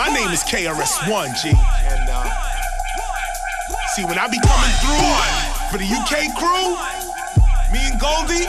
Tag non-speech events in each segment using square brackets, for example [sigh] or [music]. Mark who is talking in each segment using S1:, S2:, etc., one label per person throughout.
S1: My name is KRS-One, G. And, uh, see, when I be coming through for the UK crew, me and Goldie,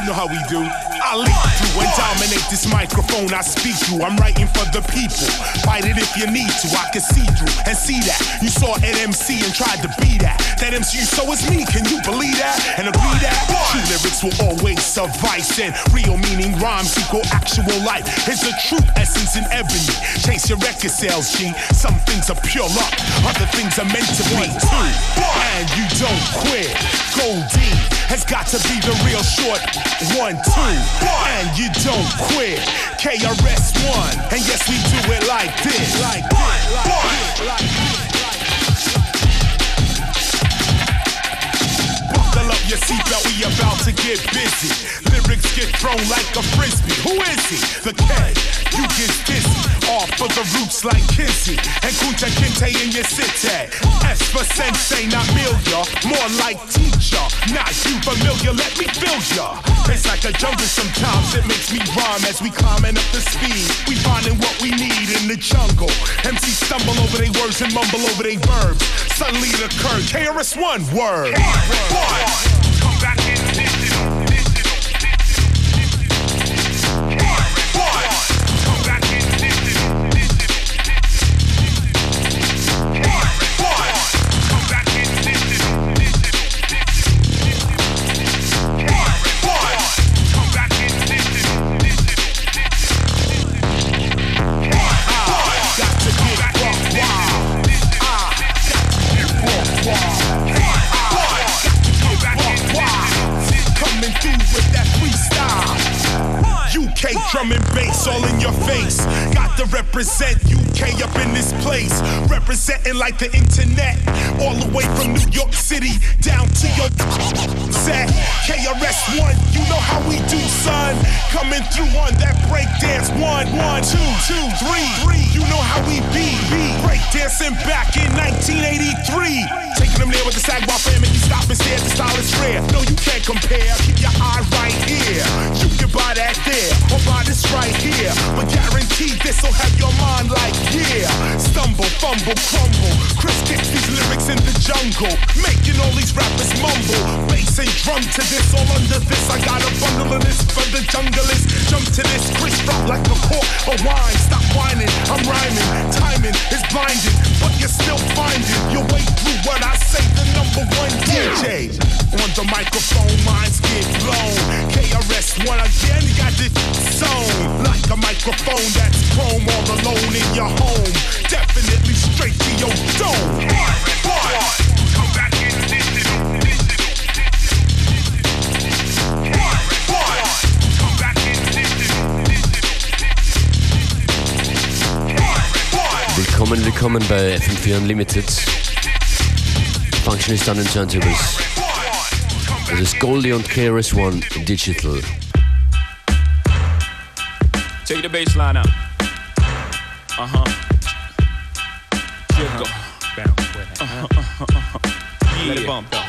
S1: you know how we do. I lead through and dominate this microphone I speak through. I'm writing for the people. Fight it if you need to. I can see through and see that. You saw an MC and tried to be that. That MC so is me. Can you believe that? And agree that? True lyrics will always suffice. And real meaning rhymes equal actual life. It's the true essence in ebony. Chase your record sales, G. Some things are pure luck. Other things are meant to be. Two. And you don't quit. Goldie has got to be the real short. One, two and you don't quit. KRS One, and yes we do it like this, like this, like this, like this. Your seatbelt, we about to get busy. Lyrics get thrown like a frisbee. Who is he? The K. You get dizzy off for the roots like Kizzy and Kunta Kinte in your city. S for sensei, not Milia, more like teacher. Not you familiar, let me feel ya. It's like a jungle sometimes, it makes me rhyme as we climbing up the speed. We finding what we need in the jungle. MC stumble over their words and mumble over their verbs. Suddenly it occurred, KRS-One word. Come like the internet. All the way from New York City down to your set. KRS-One, you know how we do, son. Coming through on that breakdance. One, one, two, two, three, three. You know how we be. Breakdancing back in 1983. Taking them there with the Sagwa fam and you stop and stare. The style is rare. No, you can't compare. Keep your eye right here. You can buy that there or buy this right here. But guaranteed this'll have your fumble, crumble. Chris kicks these lyrics in the jungle. Making all these rappers mumble. Bass and drum to this, all under this. I got a bundle of this for the junglist. Jump to this, Chris drop like a cork of wine. Stop whining, I'm rhyming. Timing is blinding, but you're still finding your way through what I say. The number one DJ on the microphone, minds get blown. KRS One again, got this zone like a microphone that's chrome all alone in your home. Definitely
S2: Willkommen, willkommen bei FM4 Unlimited. Functionist an den Turntables. Das ist Goldie und KRS-One Digital.
S3: Take the bass line out. Uh huh. Jiggle. Uh-huh. Uh-huh. Uh-huh. Yeah. Let it bump though.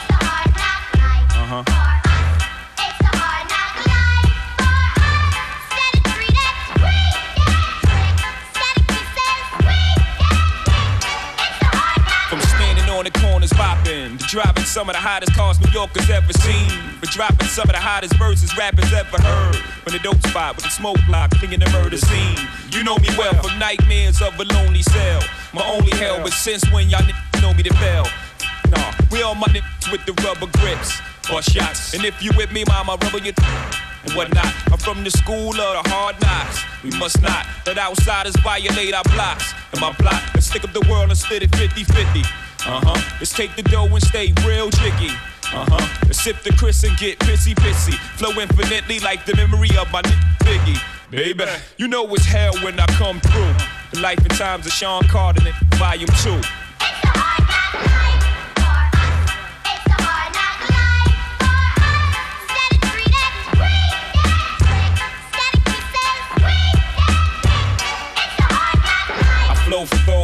S3: Driving some of the hottest cars New Yorkers ever seen. For dropping some of the hottest verses rappers ever heard. From the dope spot with the smoke block, thinking the murder scene. You know me well from nightmares of a lonely cell. My only hell, but since when y'all know me to fail? Nah, we all my niggas with the rubber grips or shots. And if you with me, mama, rubber your and whatnot. I'm from the school of the hard knocks. We must not let outsiders violate our blocks. And my block, let's stick up the world and split it 50 50. Uh huh. Let's take the dough and stay real jiggy. Uh huh. Let's sip the Chris and get pissy pissy. Flow infinitely like the memory of my Biggie. Baby, you know it's hell when I come through. The life and times of Sean Carter, volume two. flow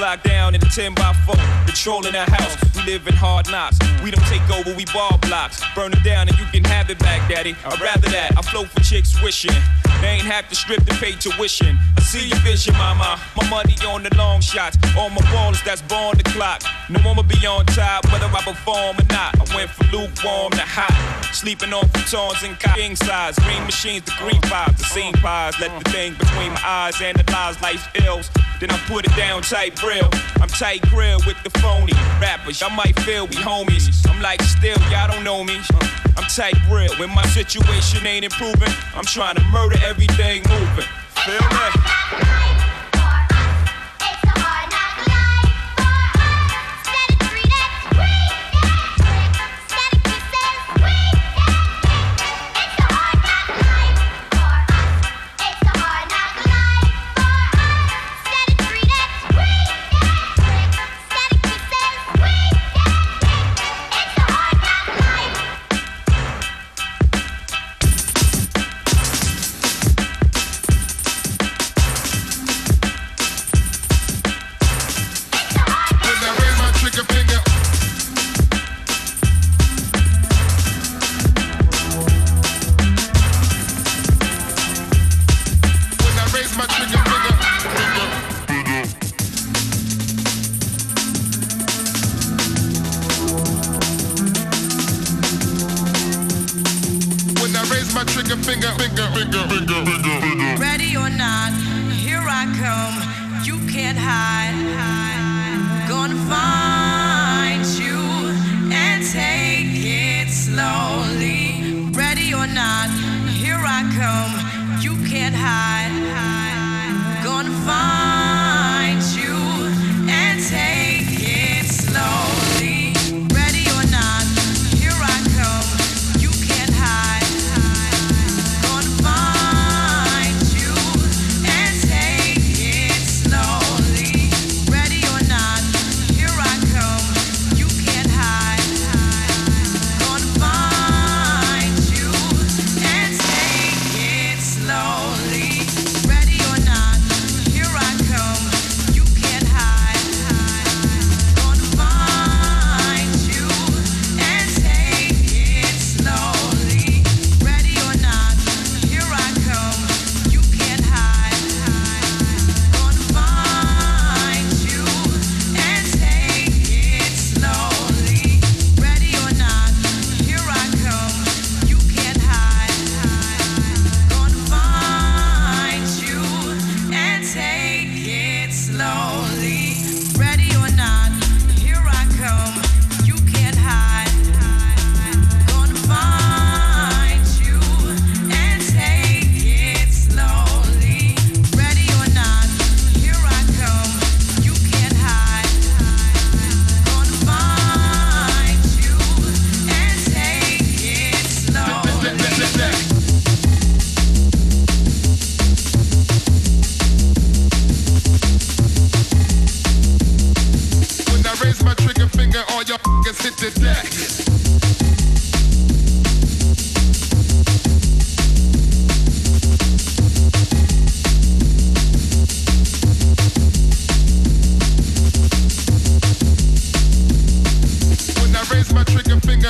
S3: locked down in a 10 by 4, controlling the house. We live in hard knocks. We don't take over, we ball blocks. Burn them down and you can have it back, daddy. I'd rather that. I flow for chicks wishing
S4: They ain't have to strip to pay tuition. I see your vision, mama. My money on the long shots. All my ballers that's born the clock. No will be on top, whether I perform or not. I went from lukewarm to hot. Sleeping on futons and king size. Green machines, the green pies, the scene pies. Let the thing between my eyes analyze life's ills. Then I put it down tight grill. I'm tight grill with the phony rappers. Y'all might feel we homies. I'm like still, y'all don't know me. I'm tight real. When my situation ain't improving, I'm trying to murder everything moving. Feel me?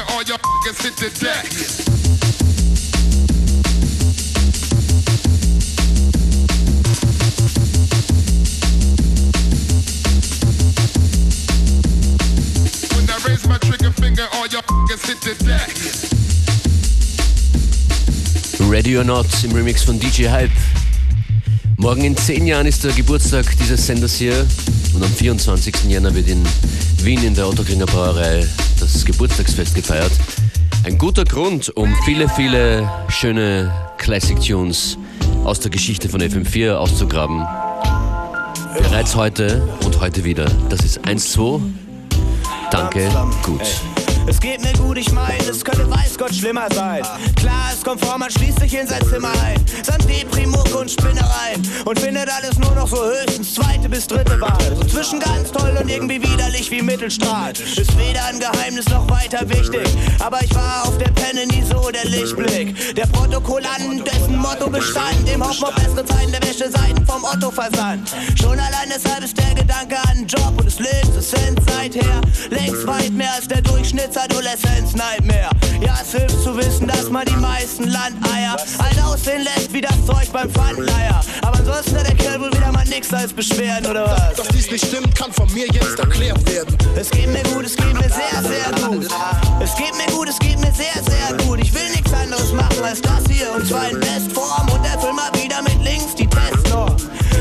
S5: and all your niggas hit the deck. my trigger finger, all your niggas hit the deck.
S2: Ready or Not im Remix von DJ Hype. Morgen in 10 Jahren ist der Geburtstag dieses Senders hier und am 24. Jänner wird in Wien in der Otto Brauerei Geburtstagsfest gefeiert. Ein guter Grund, um viele, viele schöne Classic Tunes aus der Geschichte von FM4 auszugraben. Bereits heute und heute wieder. Das ist 1-2. Danke, gut.
S6: Es geht mir gut, ich mein, es könnte weiß Gott schlimmer sein. Klar ist komfort, man schließt sich in sein Zimmer ein. Samt Deprimuck und Spinnereien. Und findet alles nur noch so höchstens zweite bis dritte Wahl. So zwischen ganz toll und irgendwie widerlich wie Mittelstrahl. Ist weder ein Geheimnis noch weiter wichtig. Aber ich war auf der Penne nie so der Lichtblick. Der Protokollant, dessen Motto bestand. Im Hoffen bessere Zeiten der Wäscheseiten vom Otto versandt. Schon allein deshalb ist der Gedanke an Job und des Lebens ist seither längst weit mehr als der Durchschnitts Adoleszenz-Nightmare. Ja, es hilft zu wissen, dass man die meisten Landeier alt aussehen lässt wie das Zeug beim Pfandleier. Aber ansonsten hat der Kerl wohl wieder mal nix als Beschwerden, oder was?
S7: Dass dies nicht stimmt, kann von mir jetzt erklärt werden.
S6: Es geht mir gut, es geht mir sehr, sehr gut. Es geht mir gut, es geht mir sehr, sehr gut. Ich will nichts anderes machen als das hier und zwar in Bestform und erfüll mal wieder mit links die Testnorm.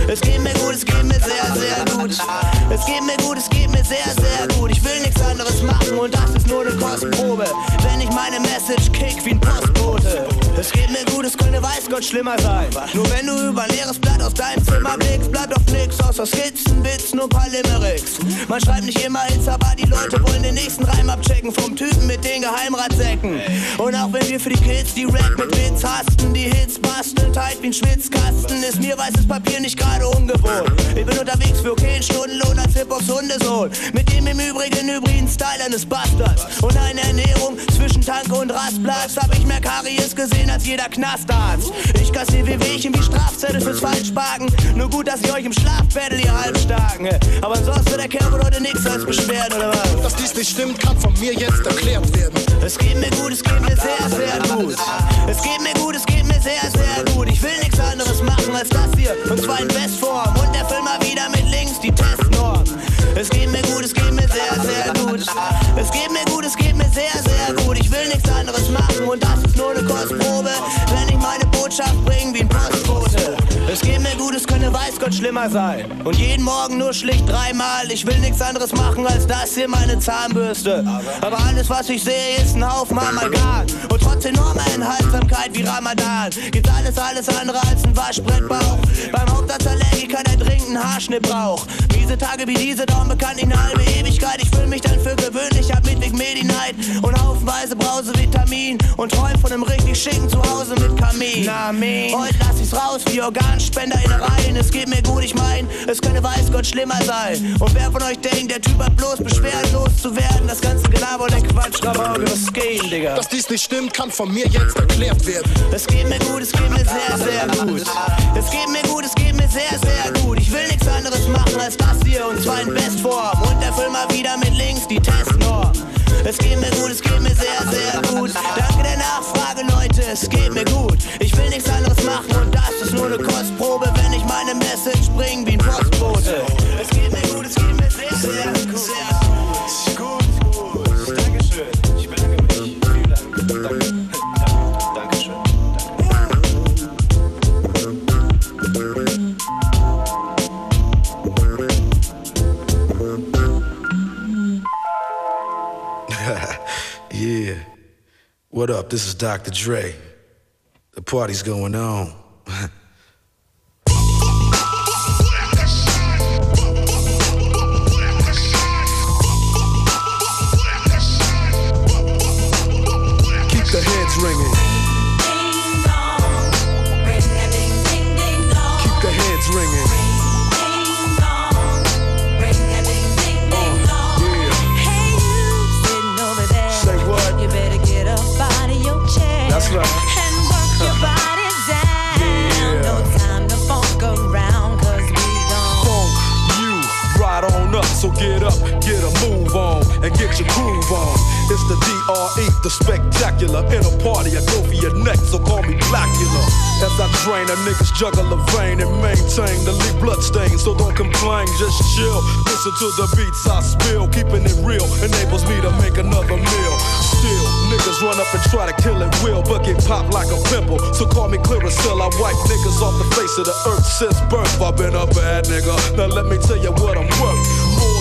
S6: Es geht mir gut, es geht mir sehr, sehr gut. Es geht mir gut, es geht mir sehr, sehr gut. Ich will nichts anderes machen und das ist nur eine Kostprobe. Wenn ich meine Message kick wie ein Postbote. Es geht mir gut, es könnte weiß Gott schlimmer sein. Nur wenn du über leeres Blatt aus deinem Zimmer blickst, bleibt doch nix außer Skizzen, Bits, nur paar Limericks. Man schreibt nicht immer Hits, aber die Leute wollen den nächsten Reim abchecken vom Typen mit den Geheimratsäcken. Und auch wenn wir für die Kids die Rap mit Witz hasten, die Hits basteln, tight wie ein Schwitzkasten, ist mir weißes Papier nicht gerade ungewohnt. Ich bin unterwegs für okay Stundenlohn als Hip-Hops Hundesohn. Mit dem im Übrigen hybriden Style eines Bastards. Und eine Ernährung zwischen Tank und Rastplatz. Hab ich mehr Karies gesehen als jeder Knastarzt. Ich kassier wie Wehchen wie Strafzettel fürs Falschparken. Nur gut, dass ich euch im Schlaf battle, ihr Halbstarken. Aber ansonsten wird der Kerl wohl heute nix als Beschwerden, oder was?
S7: Dass dies nicht stimmt, kann von mir jetzt erklärt werden.
S6: Es geht mir gut, es geht mir sehr, sehr gut. Es geht mir gut, es geht mir sehr, sehr gut. Ich will nichts anderes machen als das hier. Und zwar in Bestform. Und der Film mal wieder mit links die Testnorm. Es geht mir gut, es geht mir sehr, sehr gut. Es geht mir gut, es geht mir sehr, sehr gut. Ich will nichts anderes machen und das ist nur eine Kostprobe. Wenn ich meine Botschaft bringe wie ein Postbote. Es geht mir gut, es könnte weiß Gott schlimmer sein. Und jeden Morgen nur schlicht dreimal. Ich will nichts anderes machen als das hier, meine Zahnbürste. Aber alles, was ich sehe, ist ein Haufen Amalgam. Und trotz enormer Enthaltsamkeit wie Ramadan gibt alles, alles andere als ein Waschbrettbauch. Beim Hauptarztallergiker, der dringend einen Haarschnitt braucht. Miese Tage wie diese dauern bekannt eine halbe Ewigkeit. Ich fühle mich dann für gewöhnlich ab Midwig Medi-Night und haufenweise Brausevitamin und träum von einem richtig schicken Zuhause mit Kamin. Na, Heute lass ich's raus wie Organspenderinnereien. Es geht mir gut, ich mein, es könnte weiß Gott schlimmer sein. Und wer von euch denkt, der Typ hat bloß beschwerdenlos zu werden, das ganze Gelaber und der Quatsch, Rabauke, was geht, Digga?
S7: Dass dies nicht stimmt, kann von mir jetzt erklärt werden.
S6: Es geht mir gut, es geht mir sehr, sehr gut. Es geht mir gut, es geht mir sehr, sehr gut. Ich will nichts anderes machen als das hier und zwar in Bestform. Und erfüll mal wieder mit links die Testnorm. Es geht mir gut, es geht mir sehr, sehr gut. Danke der Nachfrage, Leute, es geht mir gut. Ich ist nur eine Kostprobe, wenn ich meine Message bring wie ein Postbote. Es geht mir gut, es geht mir sehr, sehr. Sehr gut. [laughs]
S8: Yeah. What up? This is Dr. Dre. The party's going on. Spectacular. In a party, I go for your neck, so call me Blackula. As I drain a nigga's juggle jugular vein and maintain the lead blood stain. So don't complain, just chill. Listen to the beats I spill. Keeping it real enables me to make another meal. Still, niggas run up and try to kill it will, but get popped like a pimple. So call me Clearasil. I wipe niggas off the face of the earth since birth. I've been a bad nigga. Now let me tell you what I'm worth.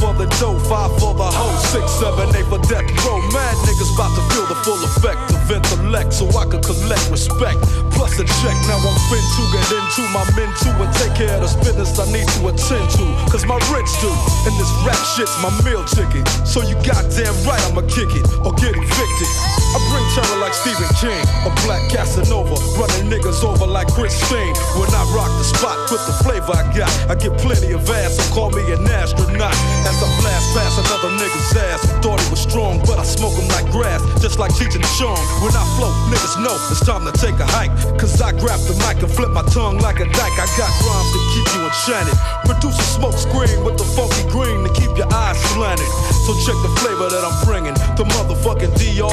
S8: for the the dough, five for another hoe. Six, seven, eight for death row. Mad niggas about to feel the full effect of intellect so I could collect respect. Plus a check, now I'm fin to get into my men too and take care of the business I need to attend to. Cause my rich do, and this rap shit's my meal ticket. So you goddamn right I'ma kick it or get evicted. I bring terror like Stephen King, a black Casanova, running niggas over like Christine. When I rock the spot with the flavor I got, I get plenty of ass, so call me an astronaut. As I blast past another nigga's ass, thought he was strong, but I smoke him like grass, just like and Chong. When I flow, niggas know it's time to take a hike. Cause I grab the mic and flip my tongue like a dyke. I got rhymes to keep you enchanted. Produce a smoke screen with the funky green to keep your eyes slanted. So check the flavor that I'm bringing, the motherfucking DRE.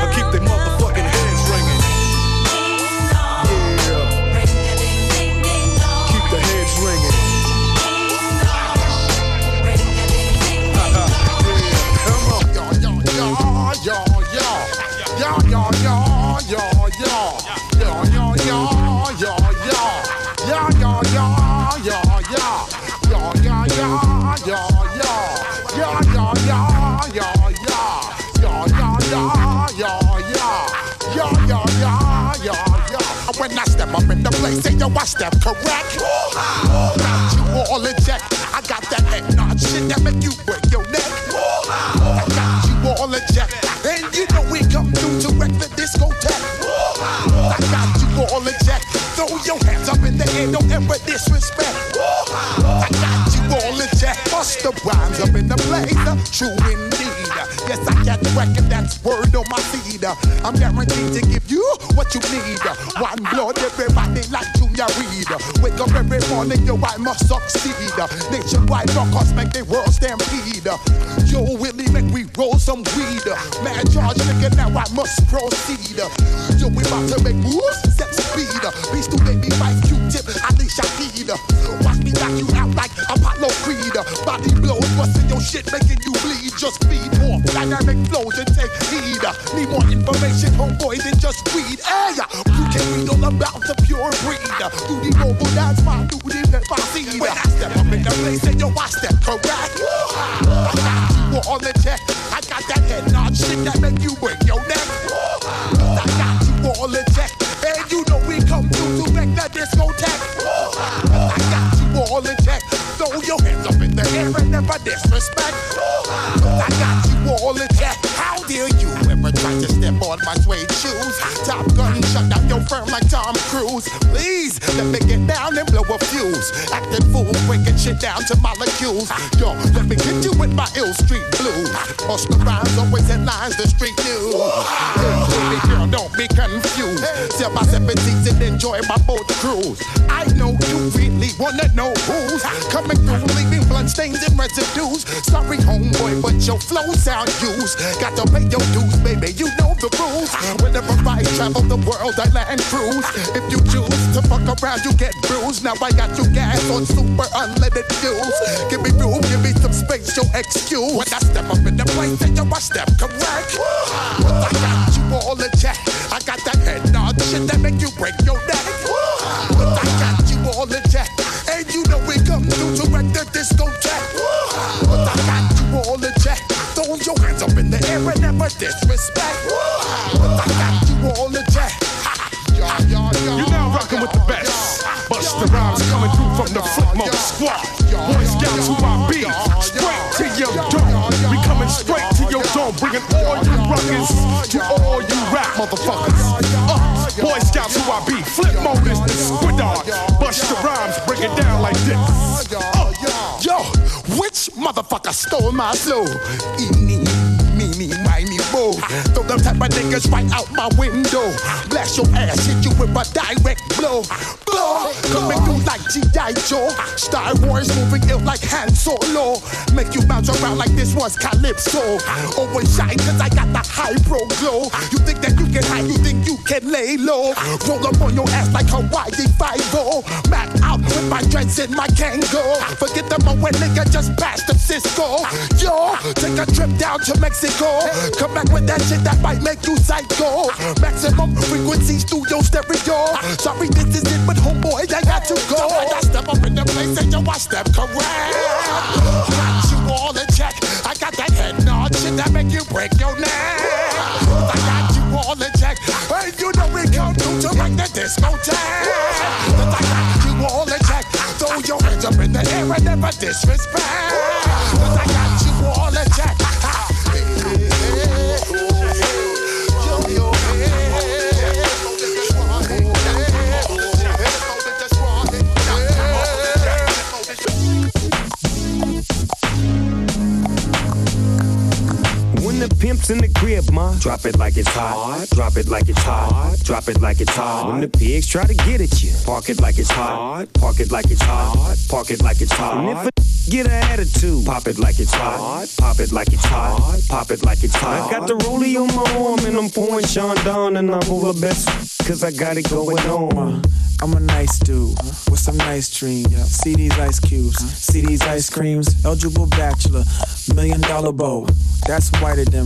S8: I keep they motherfucking
S9: Step up in the place, say yo, I step correct. Got you all in check. I got that head nod shit that make you break your neck. I got you all in check. And you know we come through to wreck the discotheque. I got you all in check. Throw your hands up in the air, don't ever disrespect. I got you all check. Bust the rhymes up in the place. True indeed. Yes, I got record, that's word on my. I'm guaranteed to give you what you need. One blood, everybody like Junior Reid. Wake up every morning, yo, I must succeed. Nationwide rockers make the world stampede. Yo, Willie, make we roll some weed. Man, charge nigga, now I must proceed. Yo, we about to make moves, set speed. Beast to baby, fight Q-tip, Ali Shaheed. Watch me knock you out like Apollo Creed. Body blows, busting your shit, making you bleed. Just feed more dynamic flows and take heed. Need more information, homeboy, than just weed. Hey, you can't read all about the pure breed. Do the mobile dance, my duty, if I see. When I step up in the place, and yo, I step correct. I got you all the check. I got that head nod shit that make you break your neck. I got you all the check. And you know we come through to wreck the discotheque. I got you all in check. Throw your hands up in the air and never disrespect. I got you all in check. Dare you ever try to step on my suede shoes? Top gun shut down your firm like Tom Cruise. Please let me get down and blow a fuse. Acting fool, breaking shit down to molecules. Yo, let me get you with my ill street blues. The rhymes, always headlines, the street news. Hey, baby girl, don't be confused. Tell my seven seats and enjoy my boat cruise. I know you really wanna know who's coming through, leaving bloodstains and residues. Sorry, homeboy, but your flow sound used. Got to pay your dues, baby. You know the rules. Whenever I travel the world, I land cruise. If you choose to fuck around, you get bruised. Now I got you gas on super unleaded fuels. Give me room, give me some space, your excuse. When I step up in the place, then you I step correct. But I got you all in check. I got that head nod shit that make you break your neck. But I got you all in check. And you know we come through to wreck the discotheque. But I got you all in check. Throw your hands up in the air and never disrespect. I got you all in check. Yeah, yeah, yeah.
S1: You're now rocking with the best. Busta Rhymes coming through from the Flipmode Squad. Boy Scouts who I be. Straight to your door. We coming straight to your door, Bringing all you rockers to all you rap motherfuckers. Uh, Boy Scouts who I be. Flip mode is the squidard. Busta Rhymes break it down like this.
S9: Uh, which motherfucker stole my flow? Eeny, meeny, miny, mo. Throw them type of niggas right out my window. Blast your ass, hit you with a direct blow. Blow, coming through like G.I. Joe. Star Wars moving ill like Han Solo. Make you bounce around like this was Calypso. Always shine cause I got the high pro glow. You think that you can hide, you can lay low. Roll up on your ass like Hawaii 5 Mac out with my dreads in my Kangol. Forget the when nigga just passed the Cisco. Yo, take a trip down to Mexico. Come back with that shit that might make you psycho. Maximum frequency studio stereo. Sorry, this is it, but homeboy, I got to go. I step up in the place and yo, I step correct. Got you all in check. I got that head nod shit that make you break your neck. In check. Hey, you know we come through to make the disco jack. I got you all check. Throw your hands up in the air and never disrespect. I got you all in
S10: pimp's in the crib, ma, drop it like it's hot. Drop it like it's hot. Drop it like it's hot. When the pigs try to get at you, park it like it's hot. Park it like it's hot. Park it like it's hot. And if a [laughs] get an attitude, pop it like it's hot. Pop it like it's hot. Pop it like it's hot. I got the rollie on my arm and I'm pouring Chandon and I'm over best cause I got it going on.
S11: I'm a nice dude with some nice dreams. See these ice cubes, see these ice creams. Eligible bachelor, million dollar bow. That's whiter than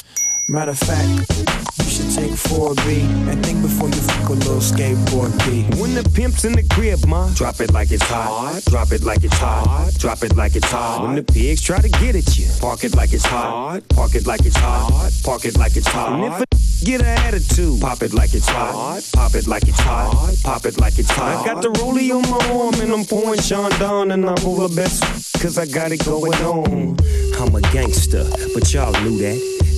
S11: Matter of fact, you should take 4B and think before you fuck a little skateboard B.
S10: When the pimp's in the crib, ma, drop it like it's hot. Drop it like it's hot. Drop it like it's hot. When the pigs try to get at you, park it like it's hot. Park it like it's hot. Park it like it's hot. And if a [laughs] get an attitude, pop it like it's hot. Pop it like it's hot. Pop it like it's hot. I got the rollie on my arm and I'm pouring Chandon and I'm over best cause I got it going on. I'm a gangster, but y'all knew that.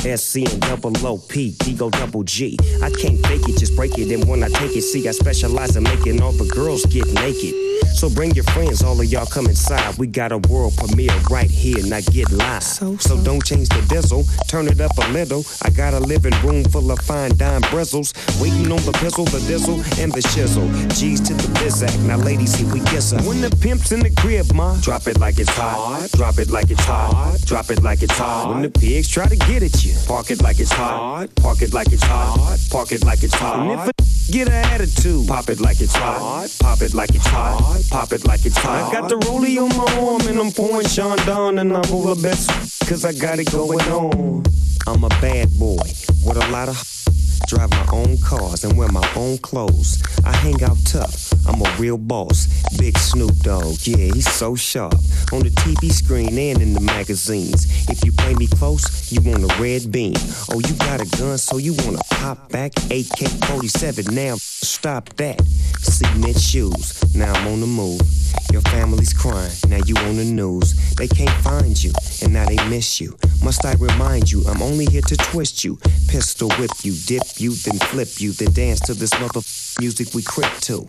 S10: SC and double OP, Ego double G. I can't fake it, just break it. And when I take it, see, I specialize in making all the girls get naked. So bring your friends, all of y'all come inside. We got a world premiere right here, now get live. So, don't change the diesel, turn it up a little. I got a living room full of fine dime bristles. Waiting on the pistol, the diesel, and the shizzle. G's to the bizac, now ladies, here we kiss her. When the pimp's in the crib, ma, drop it like it's hot. Drop it like it's hot. Drop it like it's hot. When the pigs try to get at you, park it like it's hot. Park it like it's hot. Park it like it's hot. And if a get an attitude, pop it like it's hot. Pop it like it's hot. Pop it like it's hot. I got the rollie on my arm and I'm pouring Sean down and I'm over best cause I got it going on. I'm a bad boy with a lot of drive my own cars and wear my own clothes. I hang out tough. I'm a real boss. Big Snoop Dogg, yeah, he's so sharp. On the TV screen and in the magazines. If you play me close, you want a red beam. Oh, you got a gun, so you wanna pop back? AK 47, now stop that. Cement shoes, now I'm on the move. Your family's crying, now you on the news. They can't find you, and now they miss you. Must I remind you, I'm only here to twist you. Pistol whip you, dip you, then flip you, then dance to this mother music we crip to.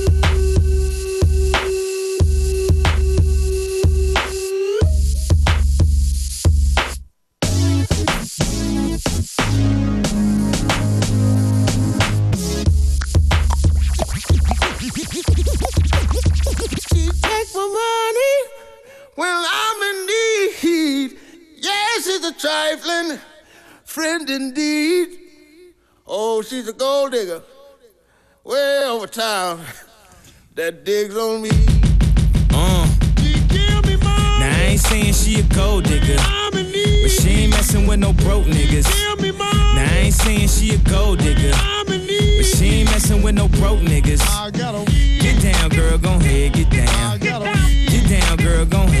S9: My money when I'm in need. Yes, it's a trifling friend indeed. Oh, she's a gold digger way over town that digs on me.
S12: Uh. Now I ain't saying she a gold digger, I'm in need. but she ain't messing with no broke niggas. Now I ain't saying she a gold digger, but she ain't messing with no broke niggas. Get down, girl, gon' ahead, get down. Get down, girl, gon' ahead,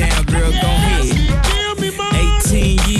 S12: Down, girl, gon' ahead. 18 years,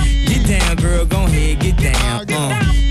S12: Down, girl, gon' head, get down. Uh,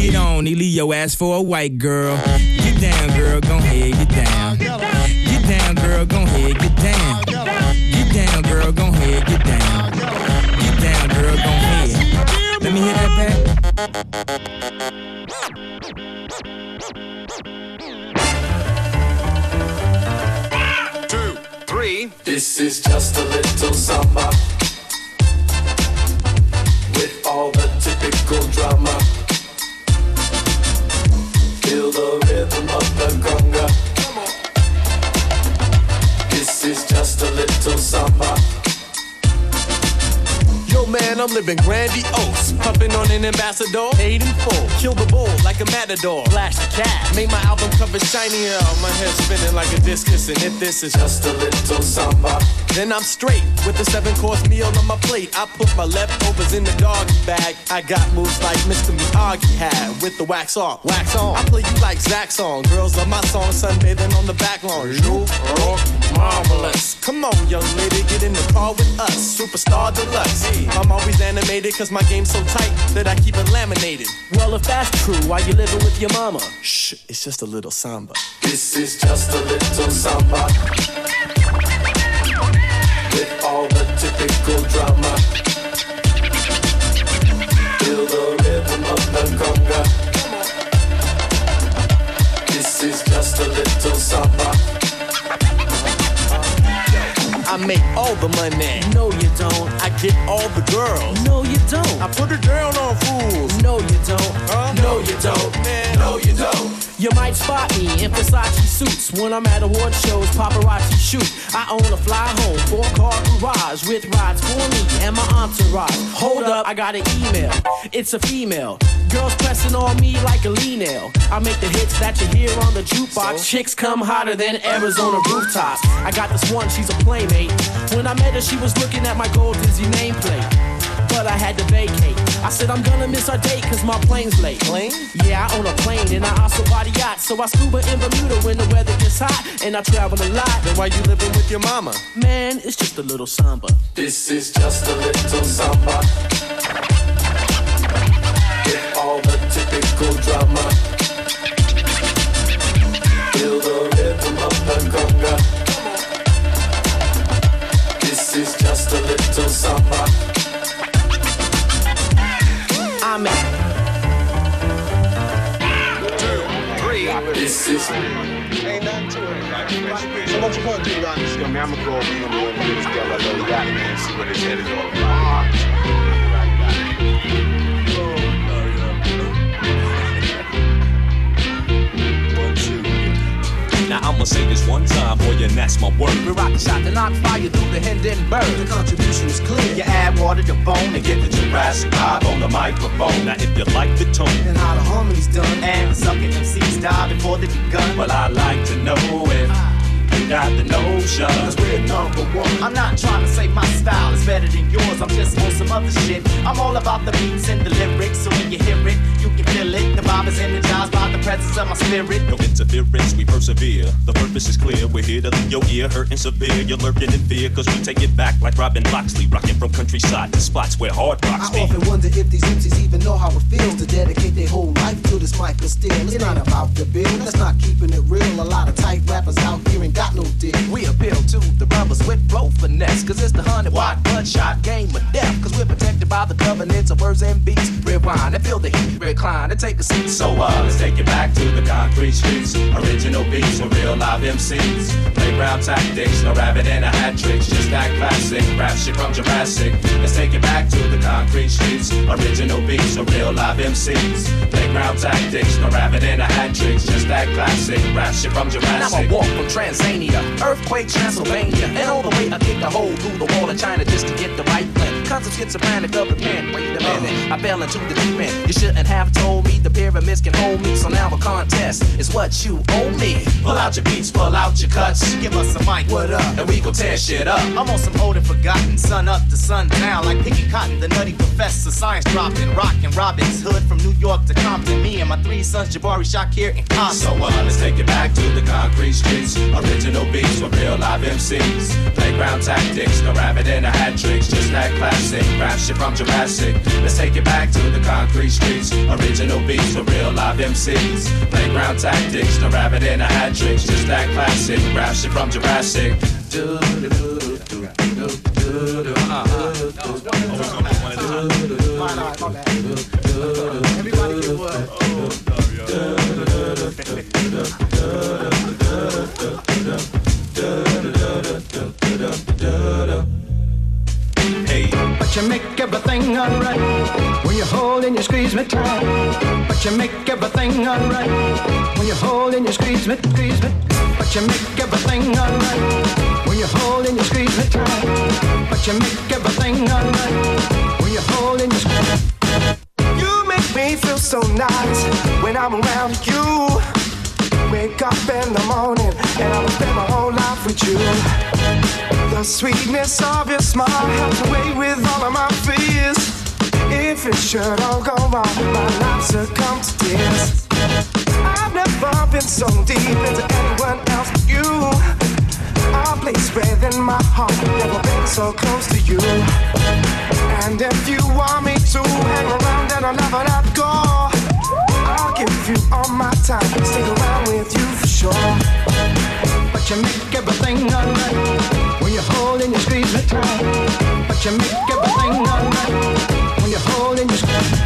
S12: get on, he leave your ass for a white girl. Get down, girl, gon' head, get down. Get down, girl, gon' head, get down. Get down, girl, gon' head, get down. Get down, girl, gon' head. Let me hear that back.
S13: Two, three.
S14: This is just a little samba with all the typical drama. Feel the rhythm of the conga. This is just a little samba.
S15: Man, I'm living grandiose. Pumping on an ambassador, paid in full. Kill the bull like a matador. Flash the cat. Make my album cover shinier. My head spinning like a discus. And if this is just a little samba, then I'm straight with a seven course meal on my plate. I put my leftovers in the doggy bag. I got moves like Mr. Miyagi had with the wax off, wax on. I play you like Zach song. Girls love my song, sunbathing on the back lawn. You rock marvelous. Come on, young lady, get in the car with us. Superstar deluxe. I'm always animated cause my game's so tight that I keep it laminated. Well, if that's true, why you living with your mama? Shh, it's just a little samba.
S14: This is just a little samba with all the typical drama. Feel the rhythm of the conga. This is just a little samba.
S15: Make all the money. No, you don't. I get all the girls. No, you don't. I put it down on fools. No, you don't. Huh? No, you don't. Man, no, you don't. You might spot me in Versace suits when I'm at award shows, paparazzi shoot. I own a fly home, four car garage with rides for me and my entourage. Hold up, I got an email. It's a female. Girls pressing on me like a lean nail. I make the hits that you hear on the jukebox. Chicks come hotter than Arizona rooftops. I got this one, she's a playmate. When I met her, she was looking at my gold Disney nameplate. But I had to vacate. I said I'm gonna miss our date cause my plane's late.
S16: Plane?
S15: Yeah, I own a plane and I also body yacht. So I scuba in Bermuda when the weather gets hot and I travel a lot.
S16: Then why you living with your mama?
S15: Man, it's just a little samba.
S14: This is just a little samba. With all the typical drama.
S17: My word.
S18: We rock the shot to knock fire through the Hindenburg. The contribution is clear. You add water to bone and get the Jurassic vibe on the microphone.
S17: Now if you like the tone,
S18: And how the harmony's done. And the MCs die before they begun.
S17: well I like to know if you got the notion.
S18: Cause we're number one. I'm not trying to say my style is better than yours. I'm just on some other shit. I'm all about the beats and the lyrics. So when you hear it, you can feel it. The vibe is energized by the presence of my spirit.
S17: No interference, we persevere. The purpose is clear. We're here to leave your ear hurting severe. You're lurking in fear, cause we take it back like Robin Loxley, rocking from countryside to spots where hard rocks
S19: I
S17: be.
S19: often wonder if these MCs even know how it feels to dedicate their whole life to this mic of steel. It's not about the bill, that's not keeping it real. A lot of tight rappers out here ain't got no deal.
S18: We appeal to the brothers with flow finesse. Cause it's the hundred watt bloodshot game of death. Cause we're protected by the covenants of words and beats. Rewind and feel the heat, recline and take a seat.
S17: So uh, let's take it back to the concrete streets. Original beats with real live MCs. Playground tactics, no rabbit and a hat tricks. Just that classic rap shit from Jurassic. Let's take it back to the concrete streets. Original beats with real live MCs. Playground tactics, no rabbit and a hat tricks. Just that classic rap shit from Jurassic.
S18: I'ma walk from Tanzania, earthquake Transylvania, and all the way I kick a hole through the wall of China just to get the right. Cause I'm schizophrenic of the pen. Wait a minute, I fell into the deep end. You shouldn't have told me the pyramids can hold me. So now a contest is what you owe me.
S17: Pull out your beats, pull out your cuts.
S18: Give us a mic, what up?
S17: And we gon' tear shit up.
S18: I'm on some old and forgotten, sun up to sun down, like picking cotton. The nutty professor, science dropping, rockin' Robin's Hood from New York to Compton. Me and my three sons, Jabari, Shakir, and
S17: So
S18: Compton.
S17: uh, let's take it back to the concrete streets. Original beats with real live MCs. Playground tactics, no rabbit and a hat tricks. Just that classic rap shit from Jurassic. Let's take it back to the concrete streets. Original beats with real live MCs. Playground tactics, no rabbit and a hat tricks. Just that classic rap shit from Jurassic.
S18: Everybody get what?
S17: Hey,
S20: But you make everything alright when you hold and you squeeze me tight. But you make everything alright when you hold and you squeeze me, squeeze me. But you make everything alright when you hold and you squeeze me tight. But you make everything alright when you hold and you squeeze. me.
S21: You make me feel so nice when I'm around you. Wake up in the morning and I will spend my whole life with you. The sweetness of your smile helps away with all of my fears. If it should all go wrong, my life succumb to tears. I've never been so deep into anyone else but you. A place within my heart, never been so close to you. And if you want me to hang around, then I'll never let go. I'll give you all my time, stick around with you for sure.
S20: But you make everything alright when you're holding your squeeze me tight. But you make everything alright when you hold and you squeeze.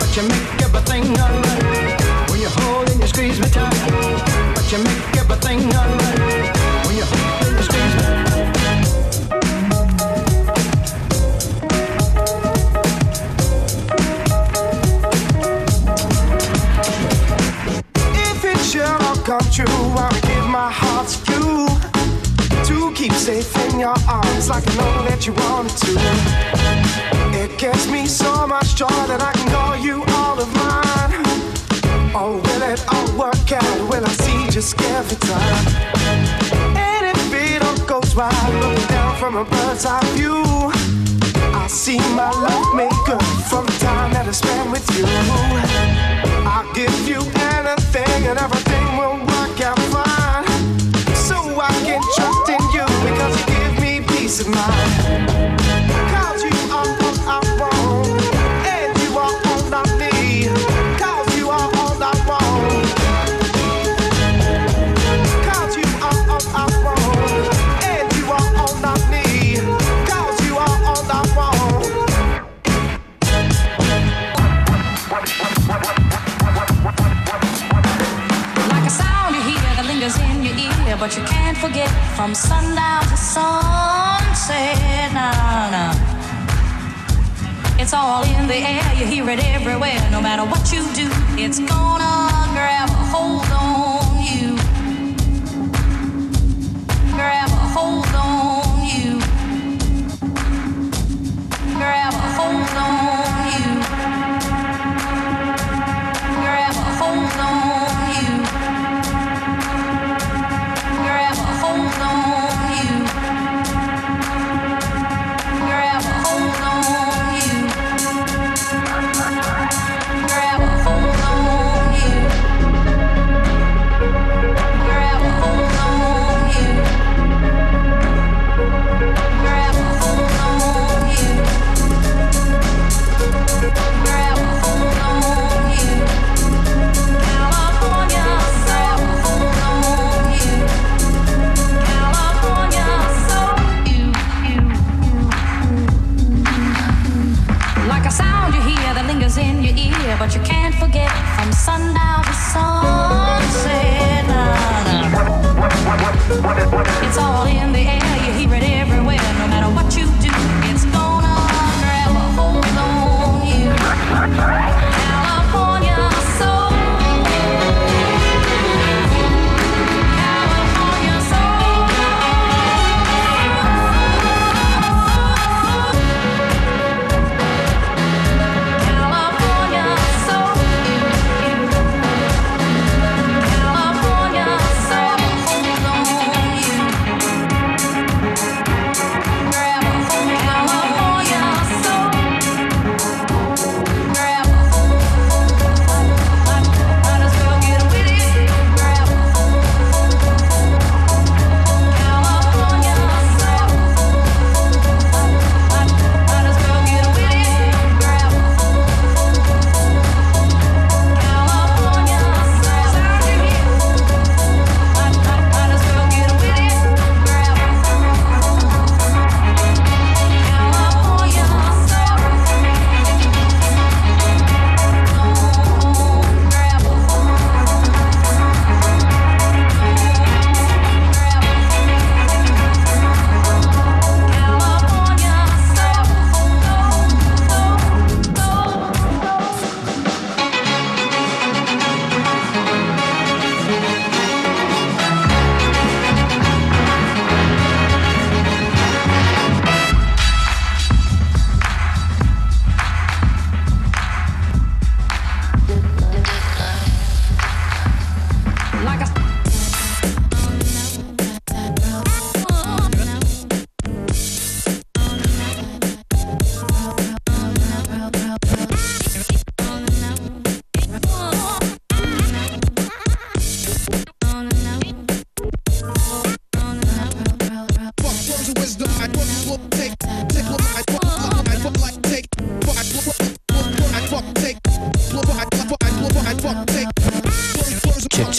S20: But you make everything alright when you hold and you squeeze me tight. But you make everything alright when you hold and you squeeze me.
S21: If it should all come true, I will give my heart to you. To keep safe in your arms like I know that you wanted to. Gives me so much joy that I can call you all of mine. Oh, will it all work out? Will I see just every time? And if it all goes right, looking down from a bird's eye view, I see my love maker from the time that I spend with you. I'll give you anything and everything will work out fine. So I can trust in you because you give me peace of mind.
S22: Forget from sundown to sunset. Nah, nah. It's all in the air, you hear it everywhere. No matter what you do, it's gonna grab a hold on you.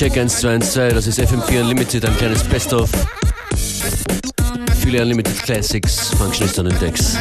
S2: Check, check, 1, 2, 1, 2, das ist FM4 Unlimited, ein kleines Best-of. Viele Unlimited Classics, Functionist on Index.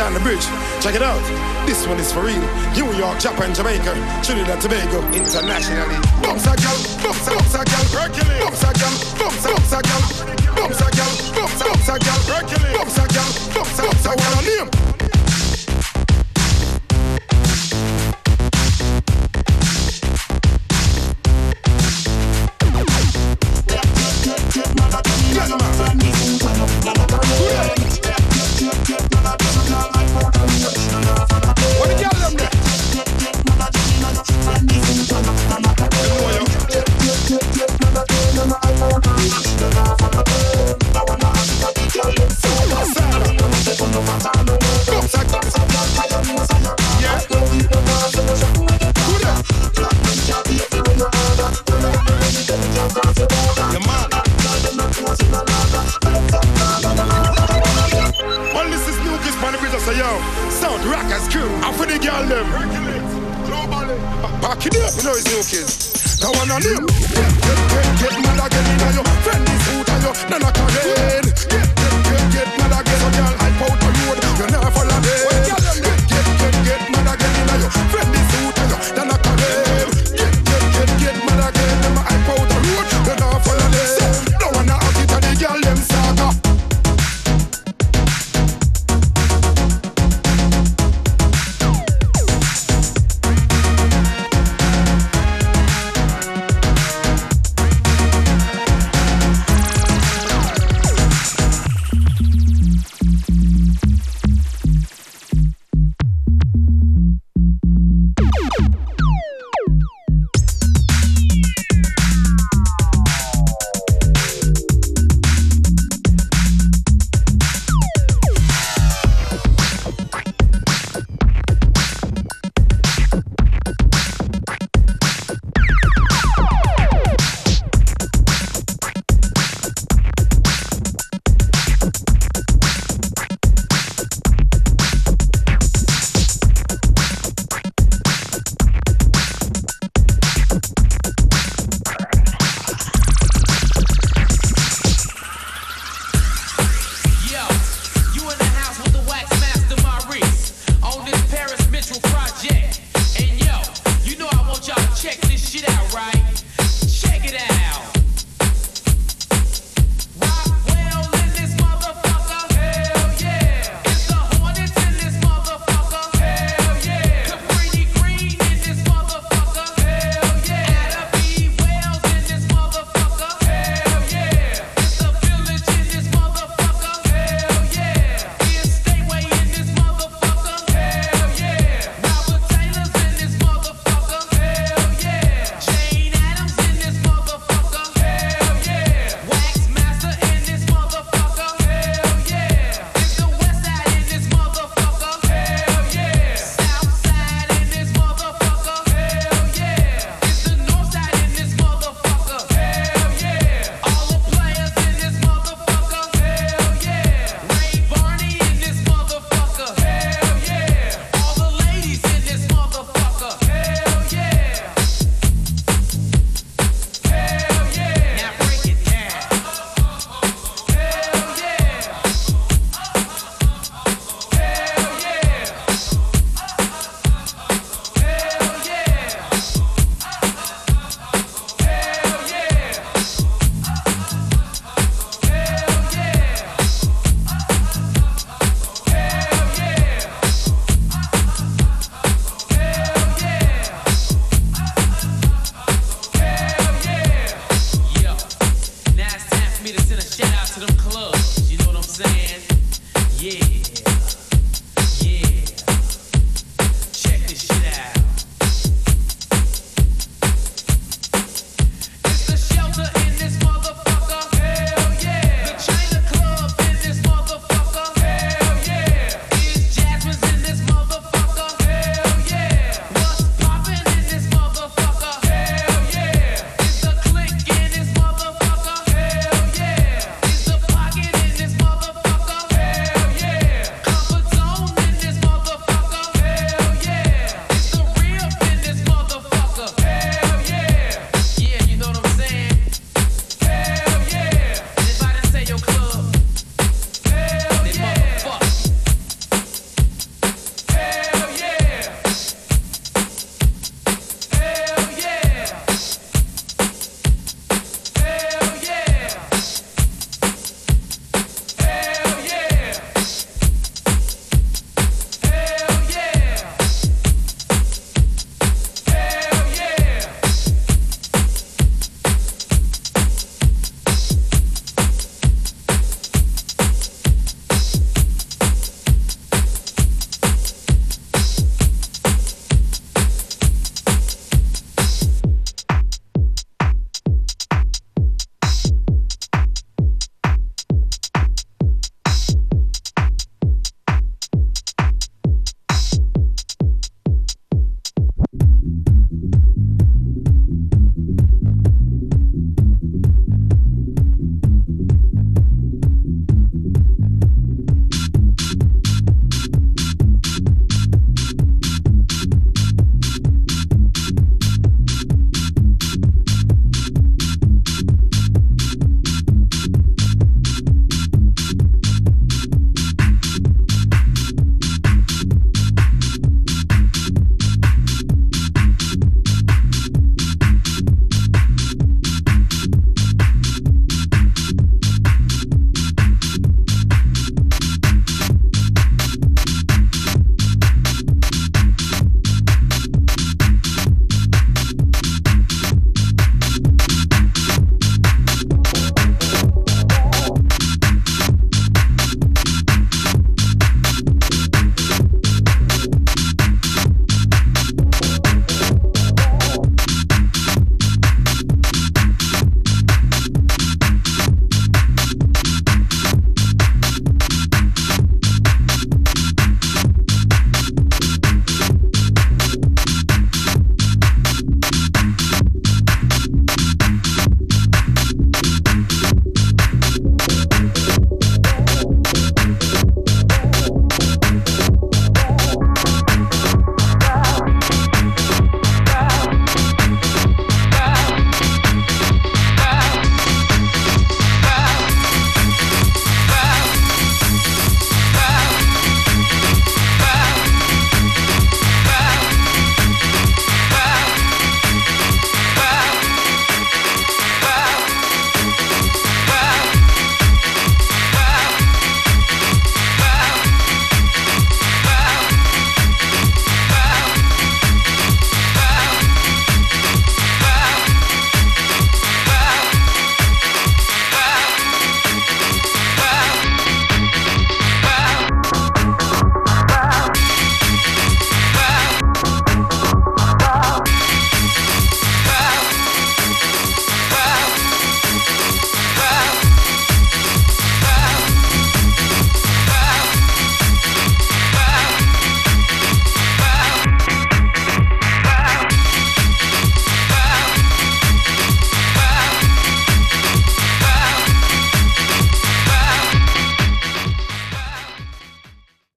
S1: on the bridge. Check it out. This one is for real. New York, Japan, Jamaica, Trinidad, Tobago, internationally. Bumps a gal, bumps a bumps a gal, Hercules. Bumps a gal, bumps a bumps a gal, bumps a gal, bumps a bumps a gal, Hercules. Bumps a gal, bumps a bumps a gal, name.